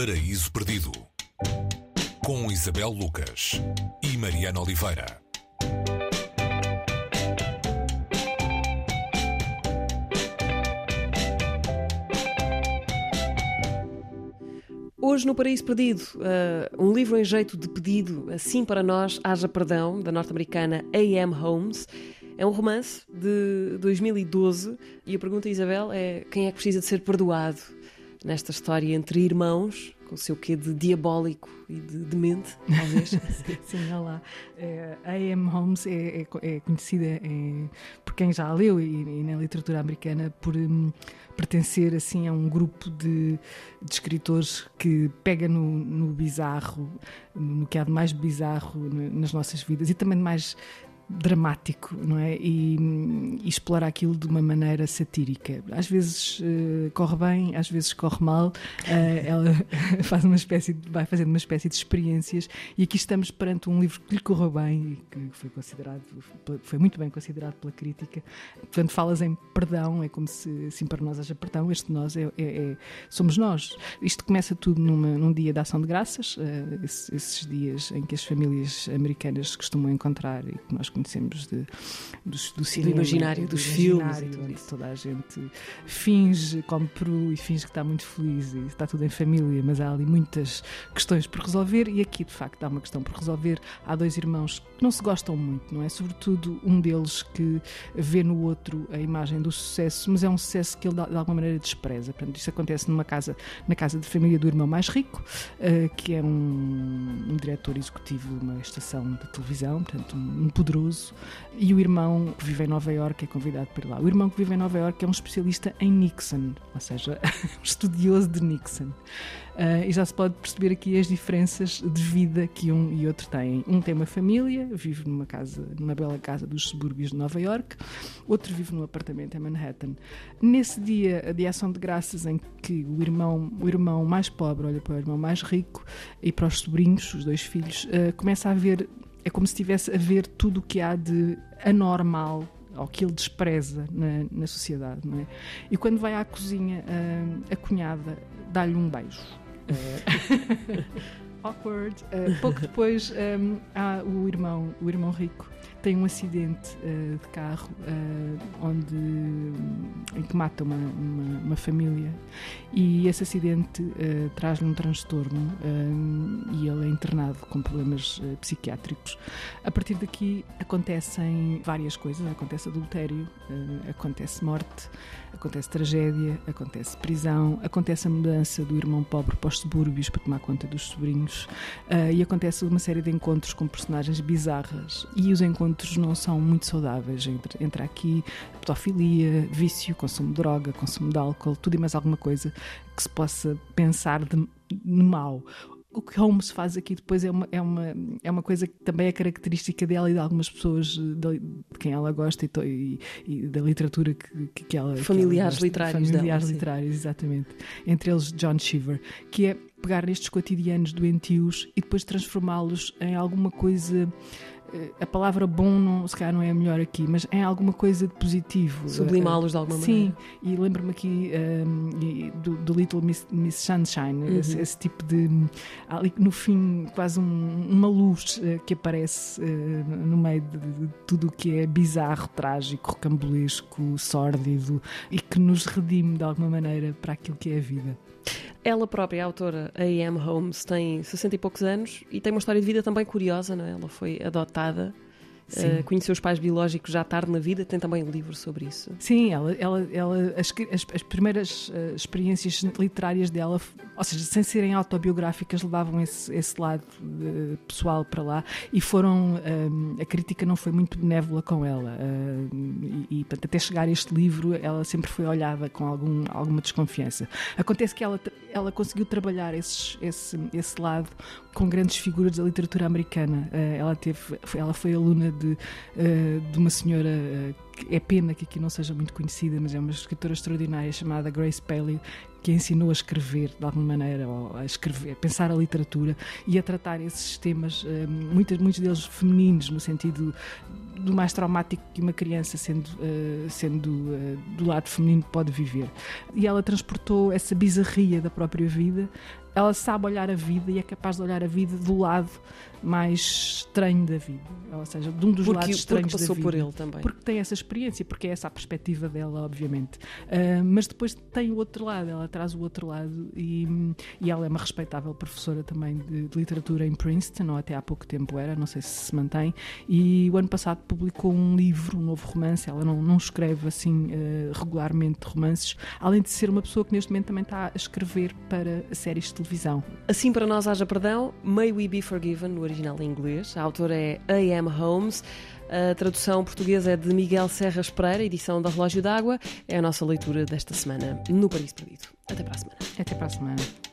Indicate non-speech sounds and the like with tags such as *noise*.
Paraíso Perdido com Isabel Lucas e Mariana Oliveira. Hoje no Paraíso Perdido, uh, um livro em jeito de pedido, assim para nós, haja perdão, da norte-americana A.M. Holmes. É um romance de 2012 e a pergunta, Isabel, é quem é que precisa de ser perdoado nesta história entre irmãos, com o seu quê de diabólico e de demente, talvez? *laughs* Sim, olá. É, a A.M. Holmes é, é, é conhecida é, por quem já a leu e, e na literatura americana por um, pertencer assim a um grupo de, de escritores que pega no, no bizarro, no que há de mais bizarro nas nossas vidas e também de mais dramático, não é? E, e, explorar aquilo de uma maneira satírica. Às vezes uh, corre bem, às vezes corre mal. Uh, ela *laughs* faz uma espécie, de, vai fazendo uma espécie de experiências e aqui estamos perante um livro que lhe correu bem e que foi considerado, foi muito bem considerado pela crítica. Portanto, falas em perdão, é como se assim para nós haja perdão. Este nós é, é, é somos nós. Isto começa tudo numa, num dia de ação de graças, uh, esses, esses dias em que as famílias americanas costumam encontrar e que nós conhecemos de, do, do cinema, do imaginário, do dos imaginário, onde toda a gente finge, come peru e finge que está muito feliz e está tudo em família, mas há ali muitas questões por resolver e aqui de facto há uma questão por resolver. Há dois irmãos que não se gostam muito, não é? Sobretudo um deles que vê no outro a imagem do sucesso, mas é um sucesso que ele de alguma maneira despreza. Portanto, isso acontece numa casa, na casa de família do irmão mais rico, uh, que é um, um diretor executivo de uma estação de televisão, portanto, um, um poderoso, e o irmão que vive em Nova York é convidado para ir lá. O irmão que vive em Nova York é um especialista em Nixon, ou seja, *laughs* um estudioso de Nixon. Uh, e já se pode perceber aqui as diferenças de vida que um e outro têm. Um tem uma família, vive numa casa, numa bela casa dos subúrbios de Nova York, outro vive num apartamento em Manhattan. Nesse dia de ação de graças em que o irmão, o irmão mais pobre olha para o irmão mais rico e para os sobrinhos, os dois filhos, uh, começa a ver é como se estivesse a ver tudo o que há de anormal ou que ele despreza na, na sociedade, não é? E quando vai à cozinha, a, a cunhada dá-lhe um beijo. Uh, *laughs* awkward. Uh, pouco depois um, há o irmão, o irmão rico, tem um acidente uh, de carro uh, onde em que mata uma, uma, uma família e esse acidente uh, traz-lhe um transtorno e ele é internado com problemas psiquiátricos. A partir daqui acontecem várias coisas, acontece adultério, acontece morte, acontece tragédia, acontece prisão, acontece a mudança do irmão pobre para os subúrbios para tomar conta dos sobrinhos e acontece uma série de encontros com personagens bizarras e os encontros não são muito saudáveis. Entre, entre aqui pedofilia, vício, consumo de droga, consumo de álcool, tudo e mais alguma coisa que se possa pensar de, de mal. O que Holmes faz aqui depois é uma, é, uma, é uma coisa que também é característica dela e de algumas pessoas de, quem ela gosta e, e, e da literatura que, que ela. Familiares que ela literários. Familiares dela, literários, exatamente. Entre eles John Cheever, que é pegar nestes cotidianos doentios e depois transformá-los em alguma coisa a palavra bom não, se calhar não é a melhor aqui, mas é alguma coisa de positivo. Sublimá-los de alguma Sim, maneira. Sim, e lembro-me aqui um, do, do, Little Miss, Miss Sunshine, uhum. esse, esse, tipo de. Ali no fim, quase um, uma luz uh, que aparece uh, no meio de, de, tudo o que é bizarro, trágico, rocambolesco, sórdido e que nos redime de alguma maneira para aquilo que é a vida. Ela própria, a autora A.M. Holmes, tem 60 e poucos anos e tem uma história de vida também curiosa, não é? Ela foi adotada Uh, conheceu os pais biológicos já tarde na vida, tem também um livro sobre isso. Sim, ela, ela, ela as, as, as primeiras uh, experiências literárias dela, ou seja, sem serem autobiográficas, levavam esse, esse lado uh, pessoal para lá e foram. a crítica não foi muito benévola com ela. e, e até chegar a este livro, ela sempre foi olhada com algum, alguma desconfiança. Acontece que ela, ela conseguiu trabalhar esses, esse, esse lado com grandes figuras da literatura americana. ela, teve, ela foi aluna de, uh, de uma senhora uh, é pena que aqui não seja muito conhecida, mas é uma escritora extraordinária chamada Grace Paley, que ensinou a escrever de alguma maneira, ou a escrever, a pensar a literatura e a tratar esses temas, eh, muitos, muitos deles femininos, no sentido do mais traumático que uma criança, sendo, uh, sendo uh, do lado feminino, pode viver. E ela transportou essa bizarria da própria vida. Ela sabe olhar a vida e é capaz de olhar a vida do lado mais estranho da vida, ou seja, de um dos porque, lados estranhos passou da vida. por ele também. Porque tem essa experiência, porque é essa a perspectiva dela, obviamente. Uh, mas depois tem o outro lado, ela traz o outro lado e, e ela é uma respeitável professora também de, de, literatura em Princeton, ou até há pouco tempo era, não sei se se mantém. E o ano passado publicou um livro, um novo romance. Ela não, não escreve assim uh, regularmente romances, além de ser uma pessoa que neste momento também está a escrever para séries de televisão. Assim para nós haja perdão, May We Be Forgiven, no original em inglês. A autora é A.M. Holmes. A tradução portuguesa é de Miguel Serras Pereira, edição da Relógio d'Água. É a nossa leitura desta semana no Paris Perdido. Até para a semana. Até para a semana.